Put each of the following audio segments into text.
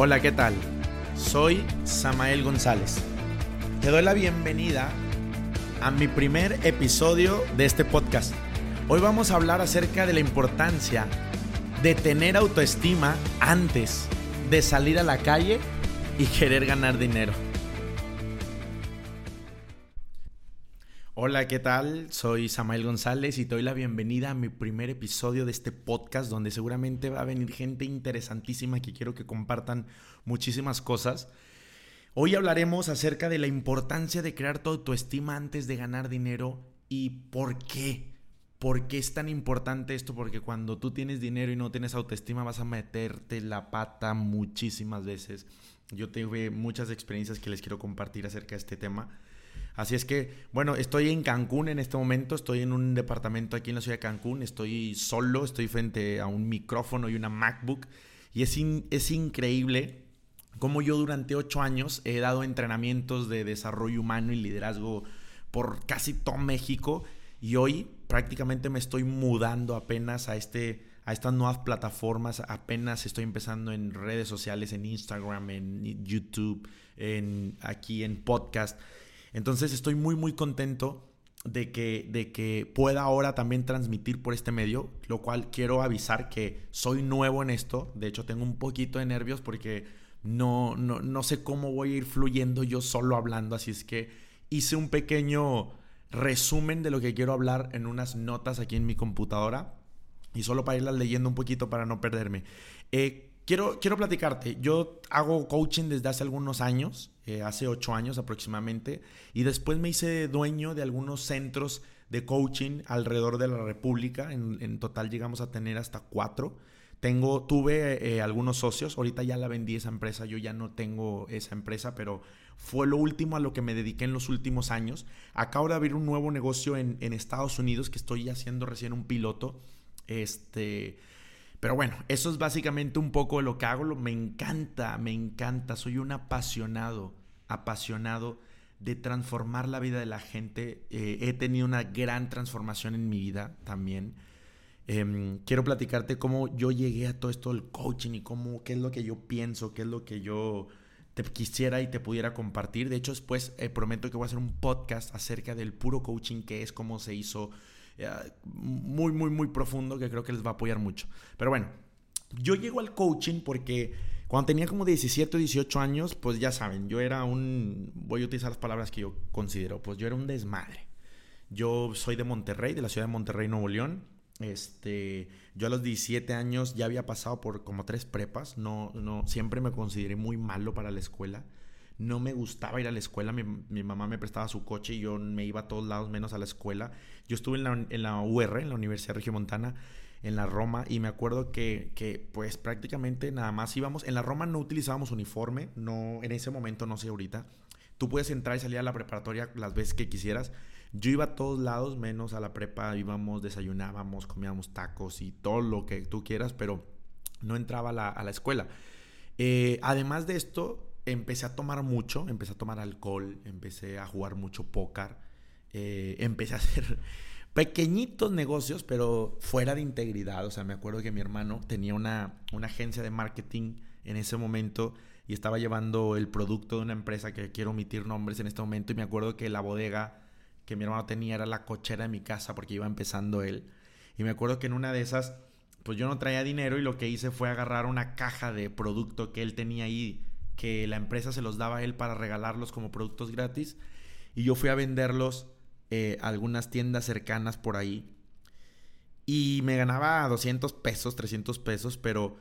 Hola, ¿qué tal? Soy Samael González. Te doy la bienvenida a mi primer episodio de este podcast. Hoy vamos a hablar acerca de la importancia de tener autoestima antes de salir a la calle y querer ganar dinero. Hola, ¿qué tal? Soy Samael González y te doy la bienvenida a mi primer episodio de este podcast donde seguramente va a venir gente interesantísima que quiero que compartan muchísimas cosas. Hoy hablaremos acerca de la importancia de crear tu autoestima antes de ganar dinero y por qué. ¿Por qué es tan importante esto? Porque cuando tú tienes dinero y no tienes autoestima vas a meterte la pata muchísimas veces. Yo tuve muchas experiencias que les quiero compartir acerca de este tema. Así es que, bueno, estoy en Cancún en este momento, estoy en un departamento aquí en la ciudad de Cancún, estoy solo, estoy frente a un micrófono y una MacBook y es, es increíble cómo yo durante ocho años he dado entrenamientos de desarrollo humano y liderazgo por casi todo México y hoy prácticamente me estoy mudando apenas a este a estas nuevas plataformas. Apenas estoy empezando en redes sociales, en Instagram, en YouTube, en, aquí en podcast. Entonces estoy muy, muy contento de que, de que pueda ahora también transmitir por este medio, lo cual quiero avisar que soy nuevo en esto. De hecho, tengo un poquito de nervios porque no, no, no sé cómo voy a ir fluyendo yo solo hablando. Así es que hice un pequeño resumen de lo que quiero hablar en unas notas aquí en mi computadora y solo para irlas leyendo un poquito para no perderme. Eh, Quiero, quiero platicarte, yo hago coaching desde hace algunos años, eh, hace ocho años aproximadamente, y después me hice dueño de algunos centros de coaching alrededor de la República, en, total llegamos a tener hasta cuatro. Tengo, tuve eh, algunos socios, ahorita ya la vendí esa empresa, yo ya no tengo esa empresa, pero fue lo último a lo que me dediqué en los últimos años. Acabo de abrir un nuevo negocio en, en Estados Unidos que estoy haciendo recién un piloto. Este, pero bueno, eso es básicamente un poco de lo que hago. Me encanta, me encanta. Soy un apasionado, apasionado de transformar la vida de la gente. Eh, he tenido una gran transformación en mi vida también. Em, quiero platicarte cómo yo llegué a todo esto del coaching y cómo, qué es lo que yo pienso, qué es lo que yo te quisiera y te pudiera compartir. De hecho, después eh, prometo que voy a hacer un podcast acerca del puro coaching, que es cómo se hizo muy, muy, muy profundo que creo que les va a apoyar mucho. Pero bueno, yo llego al coaching porque cuando tenía como 17 o 18 años, pues ya saben, yo era un, voy a utilizar las palabras que yo considero, pues yo era un desmadre. Yo soy de Monterrey, de la ciudad de Monterrey, Nuevo León. Este, yo a los 17 años ya había pasado por como tres prepas. No, no, siempre me consideré muy malo para la escuela no me gustaba ir a la escuela, mi, mamá me prestaba su coche y yo me iba a todos lados menos a la escuela. Yo estuve en la, en la UR, en la Universidad Regiomontana, en la Roma, y me acuerdo que, que, pues prácticamente nada más íbamos, en la Roma no utilizábamos uniforme, no, en ese momento, no sé ahorita. Tú puedes entrar y salir a la preparatoria las veces que quisieras. Yo iba a todos lados, menos a la prepa, íbamos, desayunábamos, comíamos tacos y todo lo que tú quieras, pero no entraba a la, a la escuela. Eh, además de esto, empecé a tomar mucho, empecé a tomar alcohol, empecé a jugar mucho póker, eh, empecé a hacer pequeñitos negocios, pero fuera de integridad. O sea, me acuerdo que mi hermano tenía una, una agencia de marketing en ese momento y estaba llevando el producto de una empresa que quiero omitir nombres en este momento y me acuerdo que la bodega que mi hermano tenía era la cochera de mi casa porque iba empezando él. Y me acuerdo que en una de esas, pues yo no traía dinero y lo que hice fue agarrar una caja de producto que él tenía ahí que la empresa se los daba a él para regalarlos como productos gratis. Y yo fui a venderlos eh, a algunas tiendas cercanas por ahí. Y me ganaba 200 pesos, 300 pesos, pero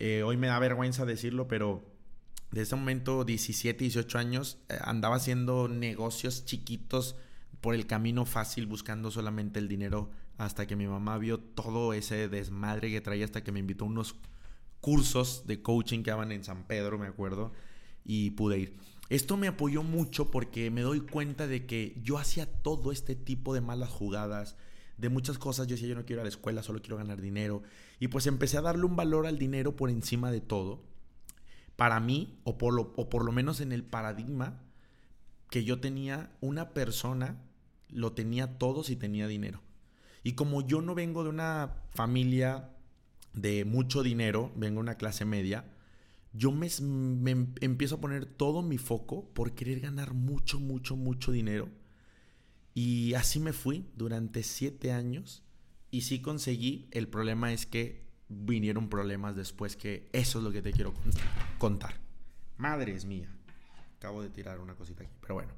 eh, hoy me da vergüenza decirlo, pero de ese momento, 17, 18 años, eh, andaba haciendo negocios chiquitos por el camino fácil, buscando solamente el dinero, hasta que mi mamá vio todo ese desmadre que traía, hasta que me invitó a unos cursos de coaching que daban en San Pedro, me acuerdo, y pude ir. Esto me apoyó mucho porque me doy cuenta de que yo hacía todo este tipo de malas jugadas, de muchas cosas. Yo decía, yo no quiero ir a la escuela, solo quiero ganar dinero. Y pues empecé a darle un valor al dinero por encima de todo. Para mí, o por lo, o por lo menos en el paradigma que yo tenía, una persona lo tenía todo si tenía dinero. Y como yo no vengo de una familia de mucho dinero, vengo de una clase media, yo me, me, empiezo a poner todo mi foco por querer ganar mucho, mucho, mucho dinero. Y así me fui durante siete años y sí conseguí. El problema es que vinieron problemas después que eso es lo que te quiero contar. Madres mía. Acabo de tirar una cosita aquí, pero bueno.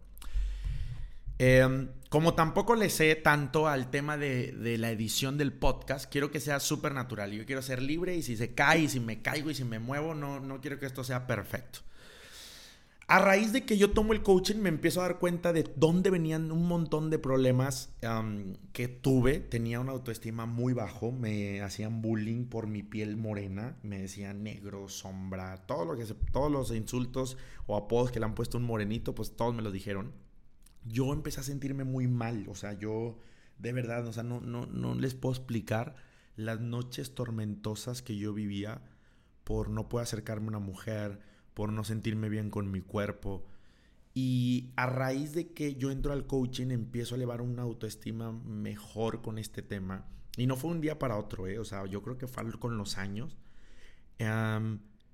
Em, como tampoco le sé tanto al tema de, la edición del podcast, quiero que sea súper natural. Yo quiero ser libre y si se cae, y si me caigo y si me muevo, no, no quiero que esto sea perfecto. A raíz de que yo tomo el coaching, me empiezo a dar cuenta de dónde venían un montón de problemas que tuve. Tenía una autoestima muy bajo, me hacían bullying por mi piel morena, me decían negro, sombra, todo lo que todos los insultos o apodos que le han puesto un morenito, pues todos me lo dijeron yo empecé a sentirme muy mal. O sea, yo de verdad, o sea, no, no, no les puedo explicar las noches tormentosas que yo vivía por no poder acercarme a una mujer, por no sentirme bien con mi cuerpo. Y a raíz de que yo entro al coaching, empiezo a elevar una autoestima mejor con este tema. Y no fue un día para otro, ¿eh? O sea, yo creo que fue con los años.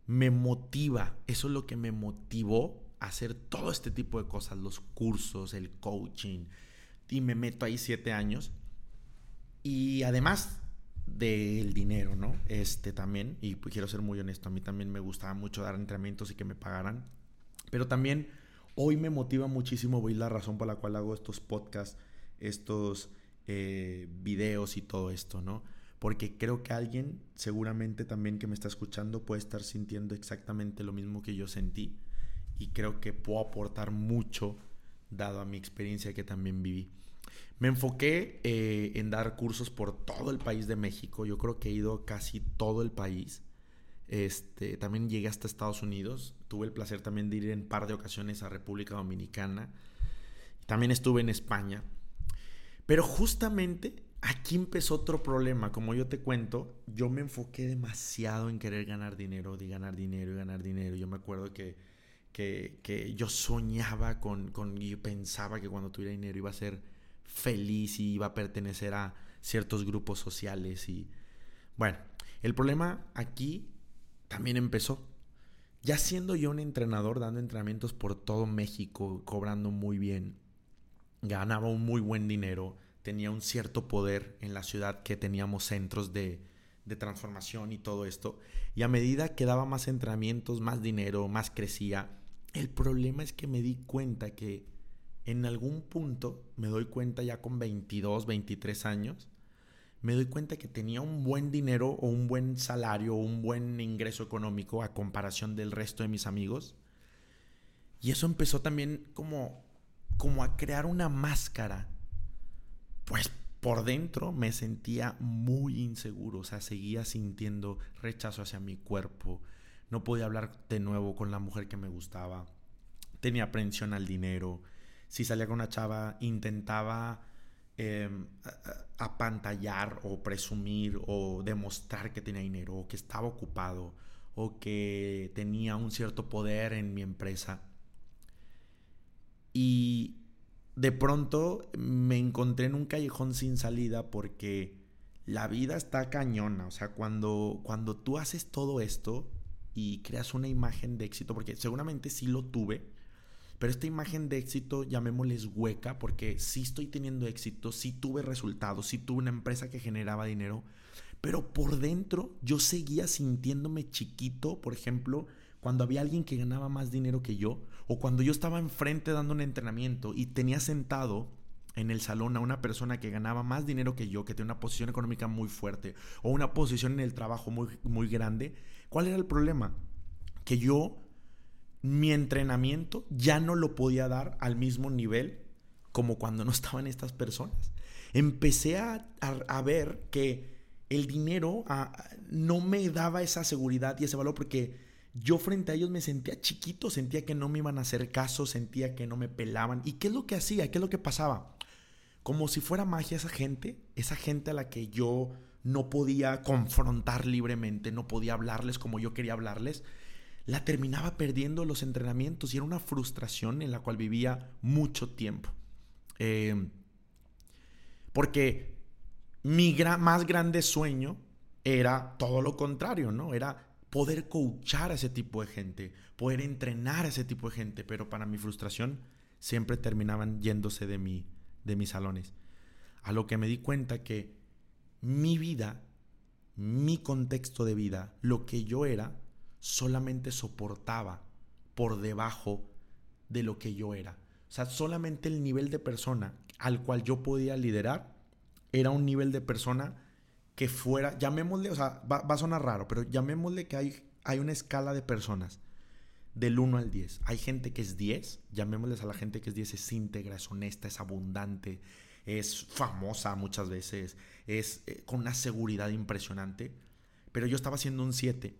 me motiva, eso es lo que me motivó hacer todo este tipo de cosas, los cursos, el coaching, y me meto ahí siete años. Y además del dinero, ¿no? Este también, y pues quiero ser muy honesto, a mí también me gustaba mucho dar entrenamientos y que me pagaran, pero también hoy me motiva muchísimo, voy la razón por la cual hago estos podcasts, estos eh, videos y todo esto, ¿no? Porque creo que alguien seguramente también que me está escuchando puede estar sintiendo exactamente lo mismo que yo sentí y creo que puedo aportar mucho dado a mi experiencia que también viví. Me enfoqué eh, en dar cursos por todo el país de México. Yo creo que he ido casi todo el país. Este, también llegué hasta Estados Unidos. Tuve el placer también de ir en par de ocasiones a República Dominicana. También estuve en España. Pero justamente aquí empezó otro problema. Como yo te cuento, yo me enfoqué demasiado en querer ganar dinero, de ganar dinero y ganar dinero. Yo me acuerdo que que, yo soñaba con, con, y pensaba que cuando tuviera dinero iba a ser feliz y iba a pertenecer a ciertos grupos sociales y bueno, el problema aquí también empezó. Ya siendo yo un entrenador dando entrenamientos por todo México, cobrando muy bien, ganaba un muy buen dinero, tenía un cierto poder en la ciudad que teníamos centros de, de transformación y todo esto. Y a medida que daba más entrenamientos, más dinero, más crecía, el problema es que me di cuenta que en algún punto, me doy cuenta ya con 22, 23 años, me doy cuenta que tenía un buen dinero o un buen salario o un buen ingreso económico a comparación del resto de mis amigos. Y eso empezó también como, como a crear una máscara. Pues por dentro me sentía muy inseguro, o sea, seguía sintiendo rechazo hacia mi cuerpo, no podía hablar de nuevo con la mujer que me gustaba, tenía aprensión al dinero, si salía con una chava intentaba em, apantallar o presumir o demostrar que tenía dinero o que estaba ocupado o que tenía un cierto poder en mi empresa. Y de pronto me encontré en un callejón sin salida porque la vida está cañona. O sea, cuando, cuando tú haces todo esto, y creas una imagen de éxito, porque seguramente sí lo tuve, pero esta imagen de éxito, llamémosles hueca, porque sí estoy teniendo éxito, sí tuve resultados, sí tuve una empresa que generaba dinero, pero por dentro yo seguía sintiéndome chiquito, por ejemplo, cuando había alguien que ganaba más dinero que yo, o cuando yo estaba enfrente dando un entrenamiento y tenía sentado en el salón a una persona que ganaba más dinero que yo, que tenía una posición económica muy fuerte, o una posición en el trabajo muy, muy grande, ¿Cuál era el problema? Que yo, mi entrenamiento ya no lo podía dar al mismo nivel como cuando no estaban estas personas. Empecé a, ver que el dinero no me daba esa seguridad y ese valor porque yo frente a ellos me sentía chiquito, sentía que no me iban a hacer caso, sentía que no me pelaban. ¿Y qué es lo que hacía? ¿Qué es lo que pasaba? Como si fuera magia esa gente, esa gente a la que yo no podía confrontar libremente, no podía hablarles como yo quería hablarles, la terminaba perdiendo los entrenamientos y era una frustración en la cual vivía mucho tiempo. Eh, porque mi más grande sueño era todo lo contrario, ¿no? Era poder coachar a ese tipo de gente, poder entrenar a ese tipo de gente, pero para mi frustración siempre terminaban yéndose de, mi, de mis salones. A lo que me di cuenta que mi vida, mi contexto de vida, lo que yo era, solamente soportaba por debajo de lo que yo era. O sea, solamente el nivel de persona al cual yo podía liderar era un nivel de persona que fuera, llamémosle, o sea, va, a sonar raro, pero llamémosle que hay, hay una escala de personas del 1 al 10. Hay gente que es 10, llamémosles a la gente que es 10, es íntegra, es honesta, es abundante, es famosa muchas veces, es eh, con una seguridad impresionante, pero yo estaba haciendo un 7.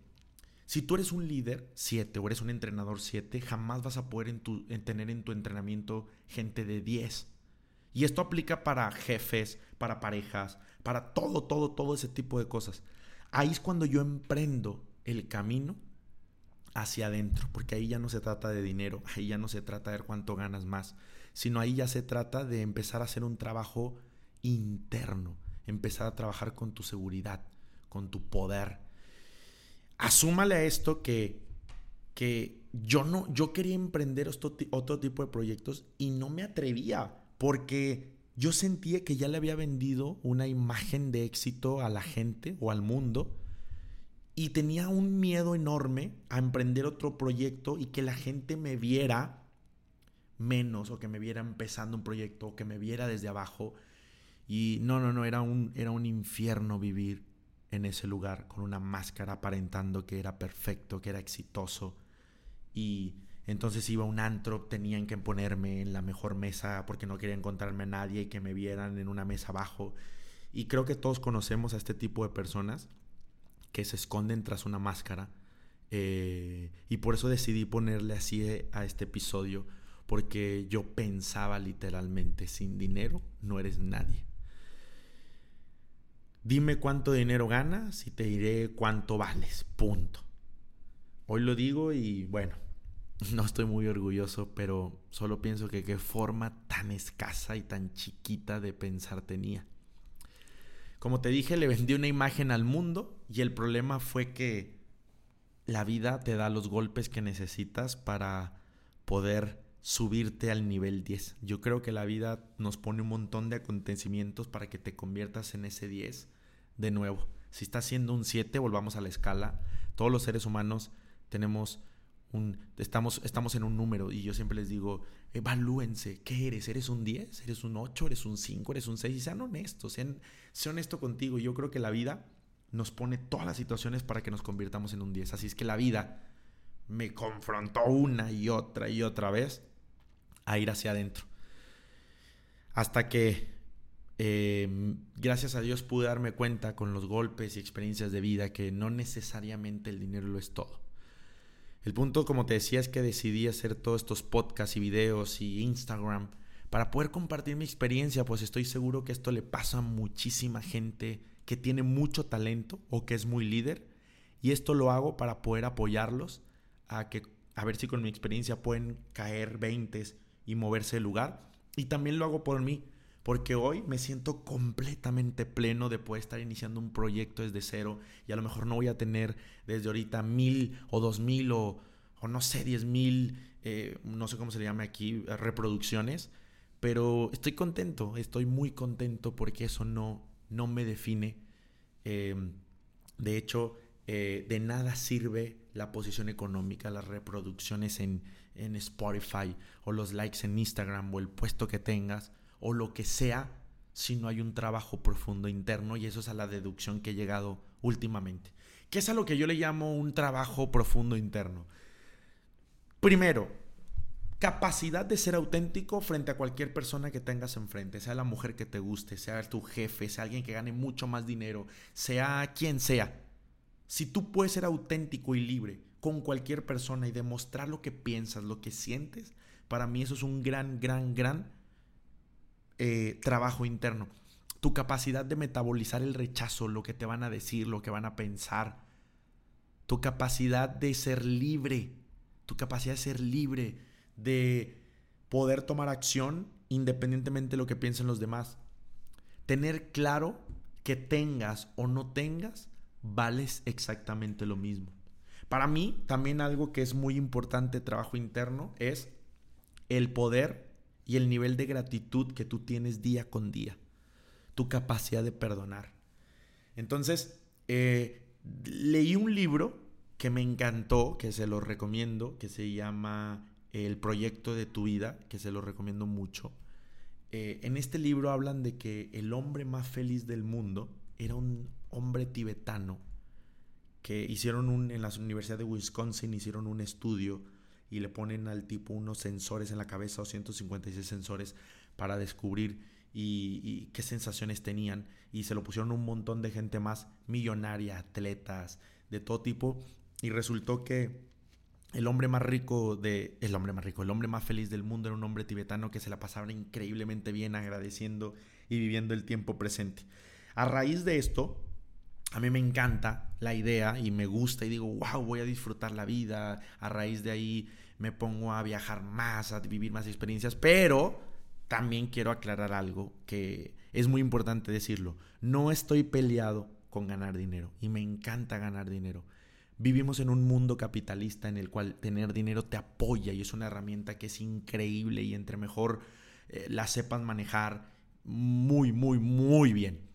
Si tú eres un líder 7 o eres un entrenador 7, jamás vas a poder en tener en tu entrenamiento gente de 10. Y esto aplica para jefes, para parejas, para todo, todo, todo ese tipo de cosas. Ahí es cuando yo emprendo el camino hacia adentro, porque ahí ya no se trata de dinero, ahí ya no se trata de cuánto ganas más, sino ahí ya se trata de empezar a hacer un trabajo interno, empezar a trabajar con tu seguridad, con tu poder. Asúmale a esto que, que yo no, yo quería emprender otro tipo de proyectos y no me atrevía, porque yo sentía que ya le había vendido una imagen de éxito a la gente o al mundo y tenía un miedo enorme a emprender otro proyecto y que la gente me viera menos o que me viera empezando un proyecto o que me viera desde abajo. Y no, no, no, era un, era un infierno vivir en ese lugar con una máscara aparentando que era perfecto, que era exitoso. Y entonces iba a un antro, tenían que ponerme en la mejor mesa porque no quería encontrarme a nadie y que me vieran en una mesa abajo. Y creo que todos conocemos a este tipo de personas que se esconden tras una máscara. Eh, y por eso decidí ponerle así eh, a este episodio, porque yo pensaba literalmente, sin dinero no eres nadie. Dime cuánto dinero ganas y te diré cuánto vales, punto. Hoy lo digo y bueno, no estoy muy orgulloso, pero solo pienso que qué forma tan escasa y tan chiquita de pensar tenía. Como te dije, le vendí una imagen al mundo y el problema fue que la vida te da los golpes que necesitas para poder subirte al nivel 10. Yo creo que la vida nos pone un montón de acontecimientos para que te conviertas en ese 10 de nuevo. Si estás siendo un 7, volvamos a la escala. Todos los seres humanos tenemos estamos, estamos en un número y yo siempre les digo, evalúense, ¿qué eres? ¿Eres un 10? ¿Eres un 8? ¿Eres un 5? ¿Eres un 6? Y sean honestos, sean, sean honesto contigo. Yo creo que la vida nos pone todas las situaciones para que nos convirtamos en un 10. Así es que la vida me confrontó una y otra y otra vez a ir hacia adentro. Hasta que, em, gracias a Dios, pude darme cuenta con los golpes y experiencias de vida que no necesariamente el dinero lo es todo. El punto, como te decía, es que decidí hacer todos estos podcasts y videos y Instagram para poder compartir mi experiencia, pues estoy seguro que esto le pasa a muchísima gente que tiene mucho talento o que es muy líder. Y esto lo hago para poder apoyarlos a que a ver si con mi experiencia pueden caer veintes y moverse de lugar. Y también lo hago por mí, porque hoy me siento completamente pleno de poder estar iniciando un proyecto desde cero y a lo mejor no voy a tener desde ahorita mil o dos mil o, no sé, diez mil, eh, no sé cómo se le llame aquí, reproducciones, pero estoy contento, estoy muy contento porque eso no, no me define. Em, de hecho, eh, de nada sirve la posición económica, las reproducciones en, en Spotify o los likes en Instagram o el puesto que tengas o lo que sea si no hay un trabajo profundo interno y eso es a la deducción que he llegado últimamente. ¿Qué es a lo que yo le llamo un trabajo profundo interno? Primero, capacidad de ser auténtico frente a cualquier persona que tengas enfrente, sea la mujer que te guste, sea tu jefe, sea alguien que gane mucho más dinero, sea quien sea. Si tú puedes ser auténtico y libre con cualquier persona y demostrar lo que piensas, lo que sientes, para mí eso es un gran, gran, gran eh, trabajo interno. Tu capacidad de metabolizar el rechazo, lo que te van a decir, lo que van a pensar. Tu capacidad de ser libre. Tu capacidad de ser libre, de poder tomar acción independientemente de lo que piensen los demás. Tener claro que tengas o no tengas, vales exactamente lo mismo. Para mí, también algo que es muy importante, trabajo interno, es el poder y el nivel de gratitud que tú tienes día con día. Tu capacidad de perdonar. Entonces, eh, leí un libro que me encantó, que se lo recomiendo, que se llama El proyecto de tu vida, que se lo recomiendo mucho. Eh, en este libro hablan de que el hombre más feliz del mundo era un hombre tibetano que hicieron un, en la Universidad de Wisconsin, hicieron un estudio y le ponen al tipo unos sensores en la cabeza, 256 sensores, para descubrir y, qué sensaciones tenían. Y se lo pusieron un montón de gente más millonaria, atletas, de todo tipo. Y resultó que el hombre más rico de. El hombre más rico, el hombre más feliz del mundo era un hombre tibetano que se la pasaba increíblemente bien agradeciendo y viviendo el tiempo presente. A raíz de esto, a mí me encanta la idea y me gusta y digo, wow, voy a disfrutar la vida. A raíz de ahí me pongo a viajar más, a vivir más experiencias, pero también quiero aclarar algo que es muy importante decirlo. No estoy peleado con ganar dinero y me encanta ganar dinero. Vivimos en un mundo capitalista en el cual tener dinero te apoya y es una herramienta que es increíble y entre mejor eh, la sepas manejar muy, muy, muy bien.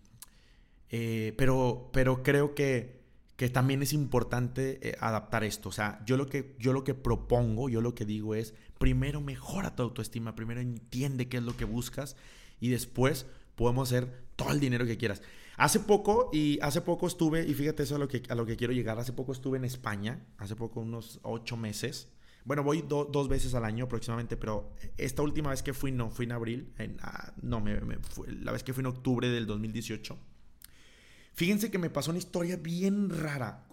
Eh, pero, pero creo que, que, también es importante eh, adaptar esto. O sea, yo lo, que, yo lo que propongo, yo lo que digo es, primero mejora tu autoestima, primero entiende qué es lo que buscas y después podemos hacer todo el dinero que quieras. Hace poco, y hace poco estuve, y fíjate eso a lo que, a lo que quiero llegar, hace poco estuve en España, hace poco unos ocho meses. Bueno, voy dos veces al año aproximadamente, pero esta última vez que fui, no, fui en abril, en, ah, no, me, la vez que fui en octubre del 2018. Fíjense que me pasó una historia bien rara.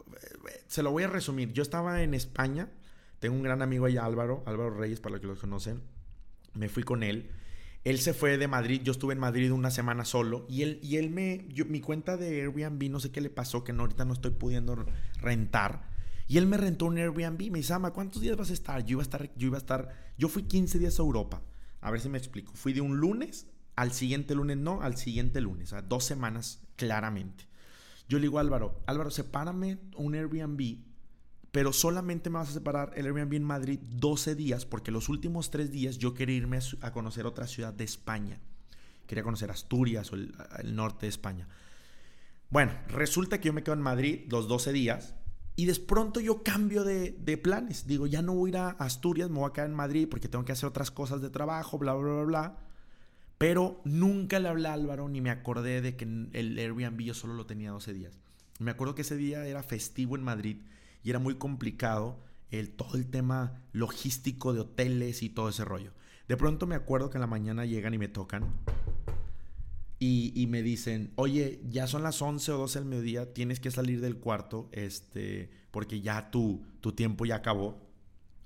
Se lo voy a resumir. Yo estaba en España. Tengo un gran amigo allá, Álvaro, Álvaro Reyes, para los que lo conocen. Me fui con él. Él se fue de Madrid, yo estuve en Madrid una semana solo y él, y él me, mi cuenta de Airbnb, no sé qué le pasó, que no, ahorita no estoy pudiendo rentar. Y él me rentó un Airbnb, me dice, Ama, ¿cuántos días vas a estar? Yo iba a estar, yo iba a estar, yo fui 15 días a Europa. A ver si me explico. Fui de un lunes al siguiente lunes, no, al siguiente lunes, sea, dos semanas claramente. Yo le digo a Álvaro, Álvaro, sepárame un Airbnb, pero solamente me vas a separar el Airbnb en Madrid 12 días, porque los últimos tres días yo quería irme a conocer otra ciudad de España. Quería conocer Asturias o el, norte de España. Bueno, resulta que yo me quedo en Madrid los 12 días y de pronto yo cambio de, de, planes. Digo, ya no voy a ir a Asturias, me voy a quedar en Madrid porque tengo que hacer otras cosas de trabajo, bla, bla, bla, bla. Pero nunca le hablé a Álvaro ni me acordé de que el Airbnb yo solo lo tenía 12 días. Me acuerdo que ese día era festivo en Madrid y era muy complicado el, todo el tema logístico de hoteles y todo ese rollo. De pronto me acuerdo que en la mañana llegan y me tocan y, me dicen, oye, ya son las 11 o 12 del mediodía, tienes que salir del cuarto este, porque ya tu, tu tiempo ya acabó.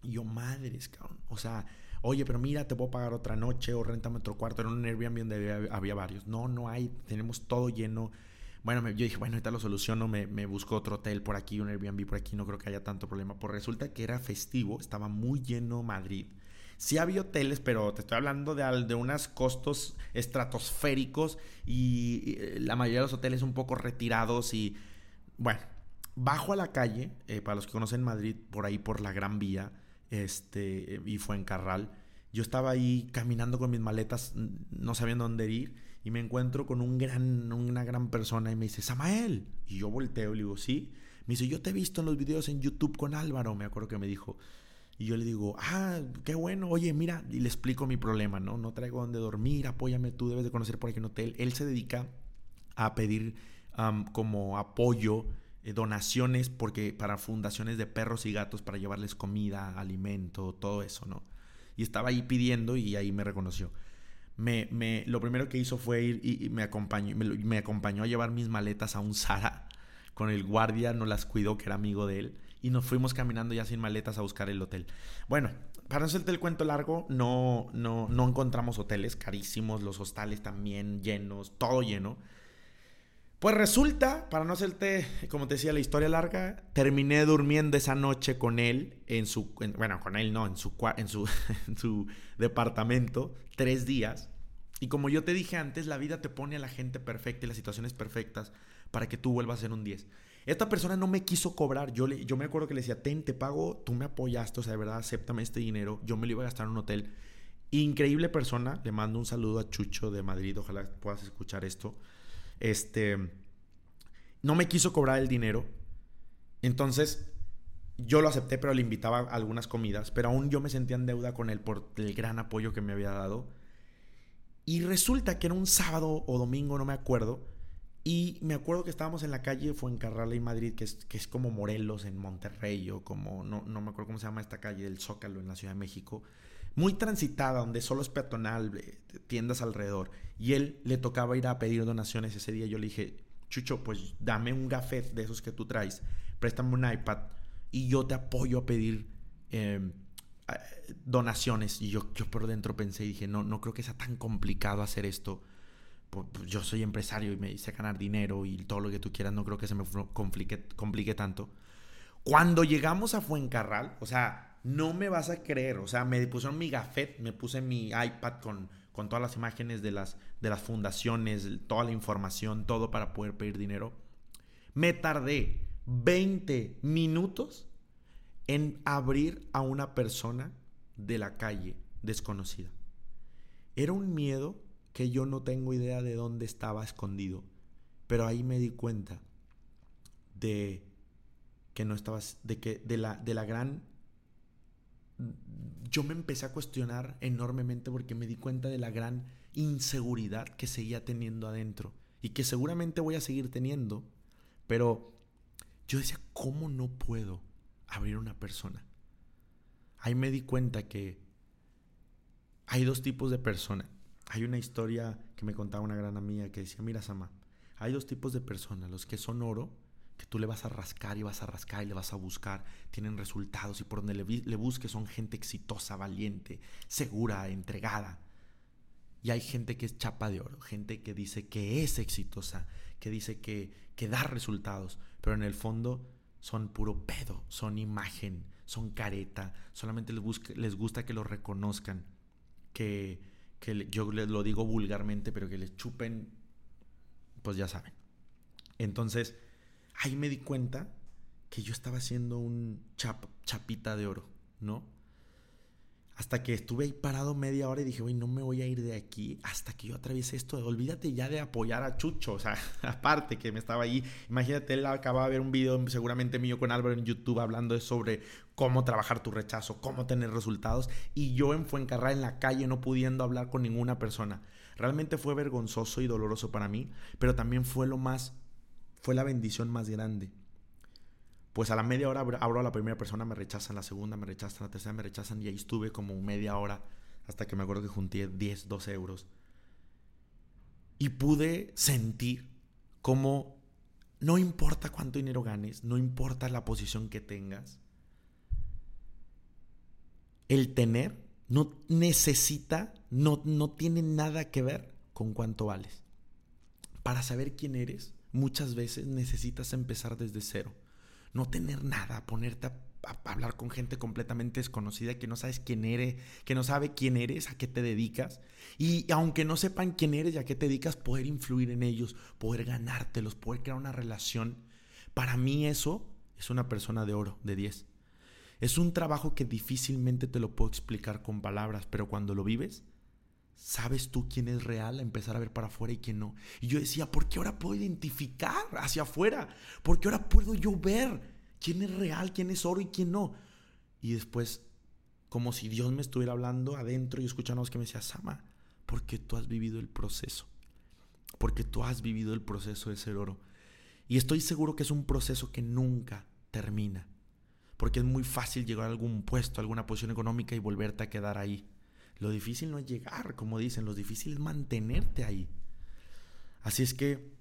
Y yo, madres, cabrón. O sea, oye, pero mira, te puedo pagar otra noche o rentame otro cuarto. Era un Airbnb donde había, varios. No, no hay, tenemos todo lleno. Bueno, yo dije, bueno, ahorita lo soluciono, me, me busco otro hotel por aquí, un Airbnb por aquí, no creo que haya tanto problema. Pues resulta que era festivo, estaba muy lleno Madrid. Sí había hoteles, pero te estoy hablando de, de unos costos estratosféricos y, la mayoría de los hoteles un poco retirados y bueno, bajo a la calle, eh, para los que conocen Madrid, por ahí por la Gran Vía, este, y fue en Carral. Yo estaba ahí caminando con mis maletas, no sabiendo dónde ir, y me encuentro con una gran persona y me dice, Samael. Y yo volteo y le digo, sí. Me dice, yo te he visto en los videos en YouTube con Álvaro, me acuerdo que me dijo. Y yo le digo, ah, qué bueno, oye, mira, y le explico mi problema, ¿no? No traigo dónde dormir, apóyame, tú debes de conocer por aquí un hotel. Él se dedica a pedir como apoyo eh, donaciones porque para fundaciones de perros y gatos para llevarles comida, alimento, todo eso, ¿no? Y estaba ahí pidiendo y ahí me reconoció. Me, me, lo primero que hizo fue ir y, me, acompañó, me, acompañó a llevar mis maletas a un Zara con el guardia, no las cuidó, que era amigo de él, y nos fuimos caminando ya sin maletas a buscar el hotel. Bueno, para no hacerte el cuento largo, no, no, no encontramos hoteles carísimos, los hostales también llenos, todo lleno. Pues resulta, para no hacerte, como te decía, la historia larga, terminé durmiendo esa noche con él en su, bueno, con él no, en su, en su, en su departamento, tres días. Y como yo te dije antes, la vida te pone a la gente perfecta y las situaciones perfectas para que tú vuelvas a ser un 10. Esta persona no me quiso cobrar. Yo, le, yo me acuerdo que le decía, ten, te pago, tú me apoyaste, o sea, de verdad, acéptame este dinero. Yo me lo iba a gastar en un hotel. Increíble persona. Le mando un saludo a Chucho de Madrid. Ojalá puedas escuchar esto. Este. No me quiso cobrar el dinero. Entonces, yo lo acepté, pero le invitaba a algunas comidas. Pero aún yo me sentía en deuda con él por el gran apoyo que me había dado. Y resulta que era un sábado o domingo, no me acuerdo y me acuerdo que estábamos en la calle Fuencarrala y Madrid, que es, que es como Morelos en Monterrey, o como, no, no me acuerdo cómo se llama esta calle del Zócalo en la Ciudad de México. Muy transitada, donde solo es peatonal, eh, tiendas alrededor. Y él le tocaba ir a pedir donaciones ese día. Yo le dije, Chucho, pues dame un gafet de esos que tú traes, préstame un iPad y yo te apoyo a pedir em, donaciones. Y yo, por dentro pensé y dije, no, no creo que sea tan complicado hacer esto pues, pues, yo soy empresario y me hice ganar dinero y todo lo que tú quieras, no creo que se me complique, complique tanto. Cuando llegamos a Fuencarral, o sea, no me vas a creer, o sea, me pusieron mi gafet, me puse mi iPad con, con todas las imágenes de las, de las fundaciones, toda la información, todo para poder pedir dinero. Me tardé 20 minutos en abrir a una persona de la calle desconocida. Era un miedo que yo no tengo idea de dónde estaba escondido. Pero ahí me di cuenta de que no estabas, de que de la, de la gran... Yo me empecé a cuestionar enormemente porque me di cuenta de la gran inseguridad que seguía teniendo adentro y que seguramente voy a seguir teniendo, pero yo decía, ¿cómo no puedo abrir una persona? Ahí me di cuenta que hay dos tipos de personas hay una historia que me contaba una gran amiga que decía, mira Sama, hay dos tipos de personas, los que son oro, que tú le vas a rascar y vas a rascar y le vas a buscar, tienen resultados y por donde le, le busques son gente exitosa, valiente, segura, entregada. Y hay gente que es chapa de oro, gente que dice que es exitosa, que dice que, que da resultados, pero en el fondo son puro pedo, son imagen, son careta, solamente les, les gusta que lo reconozcan, que, que yo les lo digo vulgarmente, pero que les chupen, pues ya saben. Entonces, ahí me di cuenta que yo estaba haciendo un chapita de oro, ¿no? Hasta que estuve ahí parado media hora y dije, güey, no me voy a ir de aquí hasta que yo atraviese esto. Olvídate ya de apoyar a Chucho. O sea, aparte que me estaba ahí. Imagínate, él acababa de ver un video seguramente mío con Álvaro en YouTube hablando sobre cómo trabajar tu rechazo, cómo tener resultados. Y yo en Fuencarral en la calle no pudiendo hablar con ninguna persona. Realmente fue vergonzoso y doloroso para mí, pero también fue lo más, fue la bendición más grande pues a la media hora abro a la primera persona, me rechazan, la segunda me rechazan, la tercera me rechazan y ahí estuve como media hora hasta que me acuerdo que junté 10, 12 euros. Y pude sentir como no importa cuánto dinero ganes, no importa la posición que tengas, el tener no necesita, no, no tiene nada que ver con cuánto vales. Para saber quién eres, muchas veces necesitas empezar desde cero no tener nada, ponerte a, hablar con gente completamente desconocida que no sabes quién eres, que no sabe quién eres, a qué te dedicas. Y aunque no sepan quién eres y a qué te dedicas, poder influir en ellos, poder ganártelos, poder crear una relación. Para mí eso es una persona de oro, de 10. Es un trabajo que difícilmente te lo puedo explicar con palabras, pero cuando lo vives, ¿Sabes tú quién es real? Empezar a ver para afuera y quién no. Y yo decía, ¿por qué ahora puedo identificar hacia afuera? ¿Por qué ahora puedo yo ver quién es real, quién es oro y quién no? Y después, como si Dios me estuviera hablando adentro y escuchando que me decía, Sama, porque tú has vivido el proceso. Porque tú has vivido el proceso de ser oro. Y estoy seguro que es un proceso que nunca termina. Porque es muy fácil llegar a algún puesto, a alguna posición económica y volverte a quedar ahí. Lo difícil no es llegar, como dicen, lo difícil es mantenerte ahí. Así es que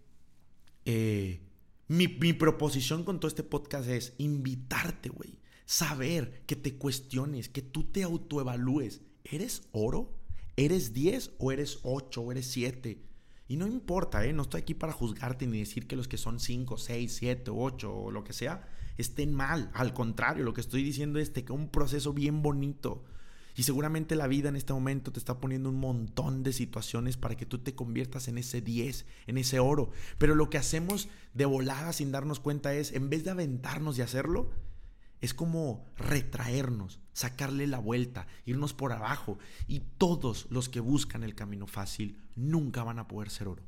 eh, mi, mi, proposición con todo este podcast es invitarte, güey. Saber que te cuestiones, que tú te autoevalúes. ¿Eres oro? ¿Eres 10 o eres 8 o eres 7? Y no importa, ¿eh? no estoy aquí para juzgarte ni decir que los que son 5, 6, 7, 8 o lo que sea estén mal. Al contrario, lo que estoy diciendo es que un proceso bien bonito Y seguramente la vida en este momento te está poniendo un montón de situaciones para que tú te conviertas en ese 10, en ese oro. Pero lo que hacemos de volada sin darnos cuenta es, en vez de aventarnos y hacerlo, es como retraernos, sacarle la vuelta, irnos por abajo. Y todos los que buscan el camino fácil nunca van a poder ser oro.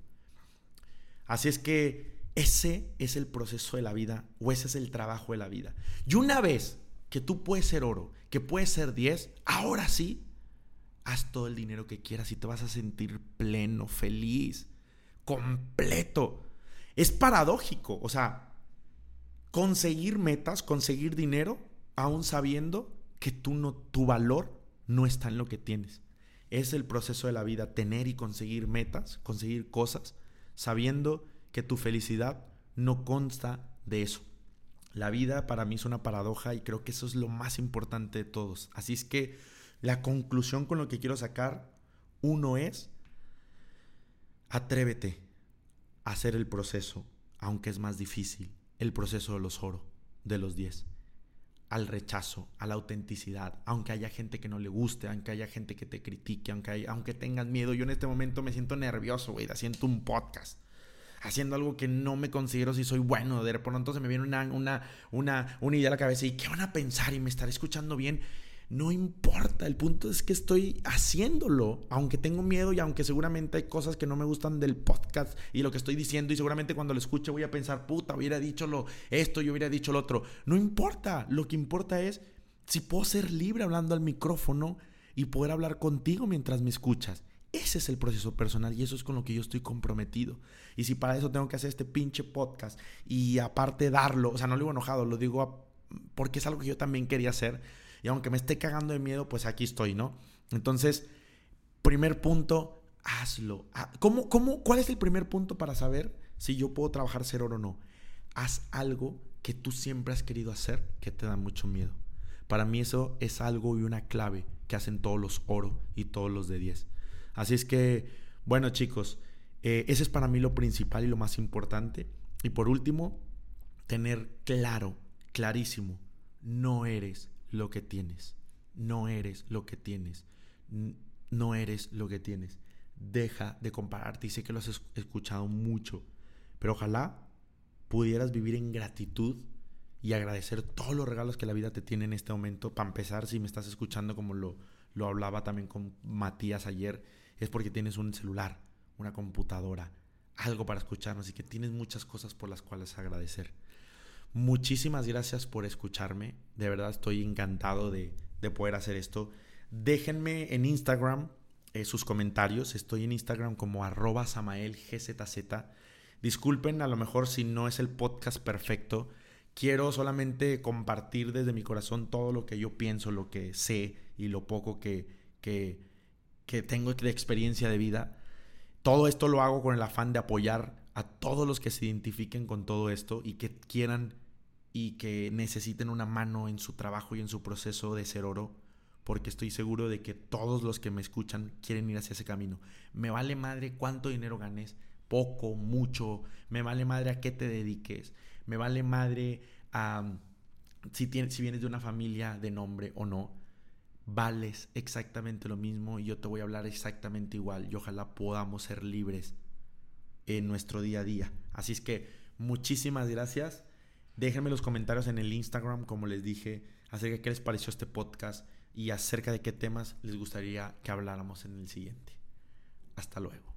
Así es que ese es el proceso de la vida o ese es el trabajo de la vida. Y una vez que tú puedes ser oro, que puedes ser 10, ahora sí, haz todo el dinero que quieras y te vas a sentir pleno, feliz, completo. Es paradójico, o sea, conseguir metas, conseguir dinero, aún sabiendo que tú no, tu valor no está en lo que tienes. Es el proceso de la vida, tener y conseguir metas, conseguir cosas, sabiendo que tu felicidad no consta de eso. La vida para mí es una paradoja y creo que eso es lo más importante de todos. Así es que la conclusión con lo que quiero sacar, uno es, atrévete a hacer el proceso, aunque es más difícil, el proceso de los oro, de los 10, al rechazo, a la autenticidad, aunque haya gente que no le guste, aunque haya gente que te critique, aunque, aunque tengas miedo. Yo en este momento me siento nervioso, güey, haciendo un podcast haciendo algo que no me considero si soy bueno. De pronto se me viene una, una, una, una idea a la cabeza y ¿qué van a pensar? Y me estaré escuchando bien. No importa, el punto es que estoy haciéndolo, aunque tengo miedo y aunque seguramente hay cosas que no me gustan del podcast y lo que estoy diciendo y seguramente cuando lo escuche voy a pensar, puta, hubiera dicho lo, esto, yo hubiera dicho lo otro. No importa, lo que importa es si puedo ser libre hablando al micrófono y poder hablar contigo mientras me escuchas. Ese es el proceso personal y eso es con lo que yo estoy comprometido. Y si para eso tengo que hacer este pinche podcast y aparte darlo, o sea, no lo digo enojado, lo digo porque es algo que yo también quería hacer. Y aunque me esté cagando de miedo, pues aquí estoy, ¿no? Entonces, primer punto, hazlo. Ah, ¿Cómo, cómo, ¿Cuál es el primer punto para saber si yo puedo trabajar ser oro o no? Haz algo que tú siempre has querido hacer que te da mucho miedo. Para mí eso es algo y una clave que hacen todos los oro y todos los de 10. Así es que, bueno chicos, eh, ese es para mí lo principal y lo más importante. Y por último, tener claro, clarísimo, no eres lo que tienes. No eres lo que tienes. No eres lo que tienes. Deja de compararte y sé que lo has escuchado mucho, pero ojalá pudieras vivir en gratitud y agradecer todos los regalos que la vida te tiene en este momento. Para empezar, si me estás escuchando como lo, lo hablaba también con Matías ayer, es porque tienes un celular, una computadora, algo para escucharnos y que tienes muchas cosas por las cuales agradecer. Muchísimas gracias por escucharme. De verdad estoy encantado de, poder hacer esto. Déjenme en Instagram eh, sus comentarios. Estoy en Instagram como arroba samaelgzz. Disculpen a lo mejor si no es el podcast perfecto. Quiero solamente compartir desde mi corazón todo lo que yo pienso, lo que sé y lo poco que, que, que tengo de experiencia de vida. Todo esto lo hago con el afán de apoyar a todos los que se identifiquen con todo esto y que quieran y que necesiten una mano en su trabajo y en su proceso de ser oro, porque estoy seguro de que todos los que me escuchan quieren ir hacia ese camino. Me vale madre cuánto dinero ganes, poco, mucho, me vale madre a qué te dediques, me vale madre a si, tienes, si vienes de una familia de nombre o no vales exactamente lo mismo y yo te voy a hablar exactamente igual y ojalá podamos ser libres en nuestro día a día. Así es que muchísimas gracias. Déjenme los comentarios en el Instagram, como les dije, acerca de qué les pareció este podcast y acerca de qué temas les gustaría que habláramos en el siguiente. Hasta luego.